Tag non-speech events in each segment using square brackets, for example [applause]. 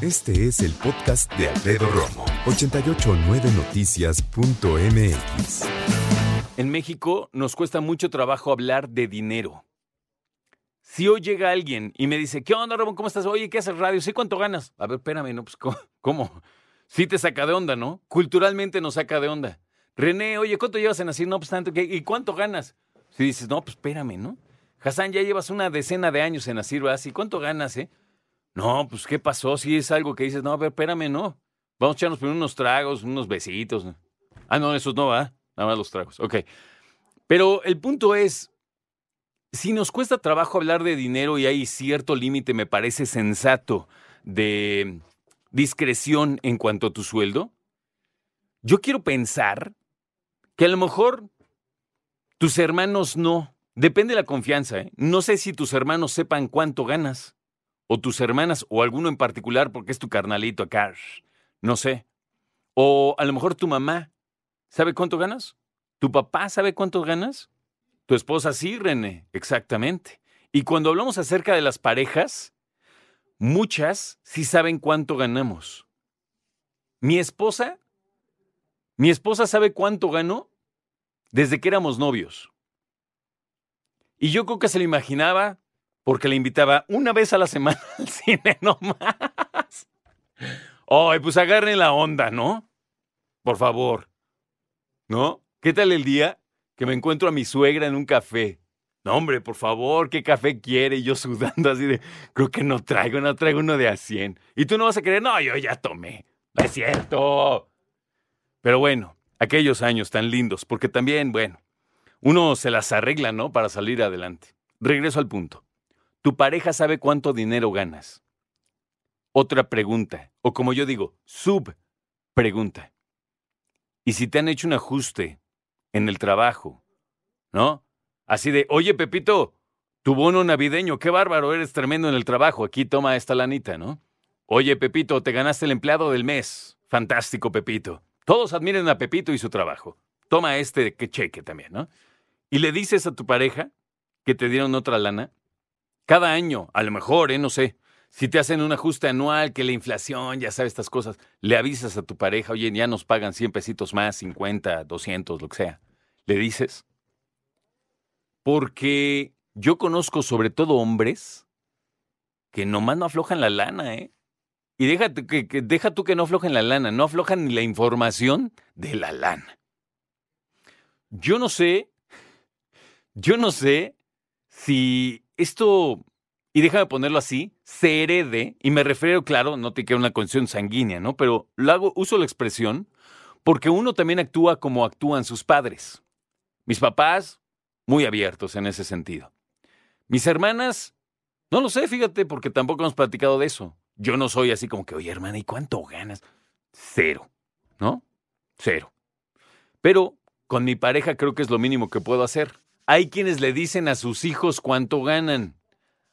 Este es el podcast de Alfredo Romo. 889noticias.mx. En México nos cuesta mucho trabajo hablar de dinero. Si hoy llega alguien y me dice, ¿qué onda, Ramón? ¿Cómo estás? Oye, ¿qué haces radio? ¿Sí cuánto ganas? A ver, espérame, ¿no? Pues, ¿cómo? Sí te saca de onda, ¿no? Culturalmente nos saca de onda. René, oye, ¿cuánto llevas en así? No, pues tanto, ¿y cuánto ganas? Si dices, no, pues espérame, ¿no? Hassan, ya llevas una decena de años en Asir. ¿Y cuánto ganas, eh? No, pues, ¿qué pasó? Si es algo que dices, no, a ver, espérame, ¿no? Vamos a echarnos unos tragos, unos besitos. Ah, no, esos no, ¿va? Nada más los tragos. Ok. Pero el punto es, si nos cuesta trabajo hablar de dinero y hay cierto límite, me parece sensato, de discreción en cuanto a tu sueldo, yo quiero pensar que a lo mejor tus hermanos no. Depende de la confianza. ¿eh? No sé si tus hermanos sepan cuánto ganas. O tus hermanas, o alguno en particular, porque es tu carnalito acá. No sé. O a lo mejor tu mamá sabe cuánto ganas. ¿Tu papá sabe cuánto ganas? Tu esposa sí, René, exactamente. Y cuando hablamos acerca de las parejas, muchas sí saben cuánto ganamos. Mi esposa, mi esposa sabe cuánto ganó desde que éramos novios. Y yo creo que se lo imaginaba porque le invitaba una vez a la semana [laughs] al cine nomás. Ay, pues agarren la onda, ¿no? Por favor. ¿No? ¿Qué tal el día? que me encuentro a mi suegra en un café. No, hombre, por favor, ¿qué café quiere? Y yo sudando así de, creo que no traigo, no traigo uno de a 100. Y tú no vas a querer, no, yo ya tomé. No es cierto. Pero bueno, aquellos años tan lindos, porque también, bueno, uno se las arregla, ¿no? Para salir adelante. Regreso al punto. ¿Tu pareja sabe cuánto dinero ganas? Otra pregunta, o como yo digo, sub pregunta. ¿Y si te han hecho un ajuste en el trabajo, ¿no? Así de, oye, Pepito, tu bono navideño, qué bárbaro, eres tremendo en el trabajo, aquí toma esta lanita, ¿no? Oye, Pepito, te ganaste el empleado del mes. Fantástico, Pepito. Todos admiren a Pepito y su trabajo. Toma este que cheque también, ¿no? Y le dices a tu pareja que te dieron otra lana. Cada año, a lo mejor, ¿eh? No sé. Si te hacen un ajuste anual, que la inflación, ya sabes estas cosas, le avisas a tu pareja, oye, ya nos pagan 100 pesitos más, 50, 200, lo que sea. Le dices. Porque yo conozco sobre todo hombres que nomás no aflojan la lana, ¿eh? Y déjate que, que, deja tú que no aflojen la lana, no aflojan ni la información de la lana. Yo no sé, yo no sé si esto y déjame ponerlo así, se herede, y me refiero, claro, no te queda una condición sanguínea, ¿no? Pero lo hago, uso la expresión porque uno también actúa como actúan sus padres. Mis papás, muy abiertos en ese sentido. Mis hermanas, no lo sé, fíjate, porque tampoco hemos platicado de eso. Yo no soy así como que, oye, hermana, ¿y cuánto ganas? Cero, ¿no? Cero. Pero con mi pareja creo que es lo mínimo que puedo hacer. Hay quienes le dicen a sus hijos cuánto ganan.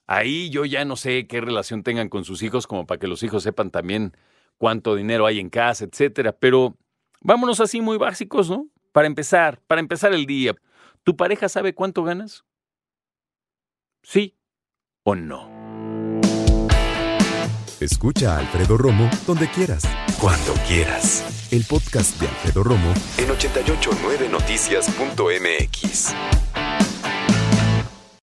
Ahí yo ya no sé qué relación tengan con sus hijos, como para que los hijos sepan también cuánto dinero hay en casa, etcétera. Pero vámonos así muy básicos, ¿no? Para empezar, para empezar el día. ¿Tu pareja sabe cuánto ganas? ¿Sí o no? Escucha a Alfredo Romo donde quieras, cuando quieras. El podcast de Alfredo Romo en 889noticias.mx.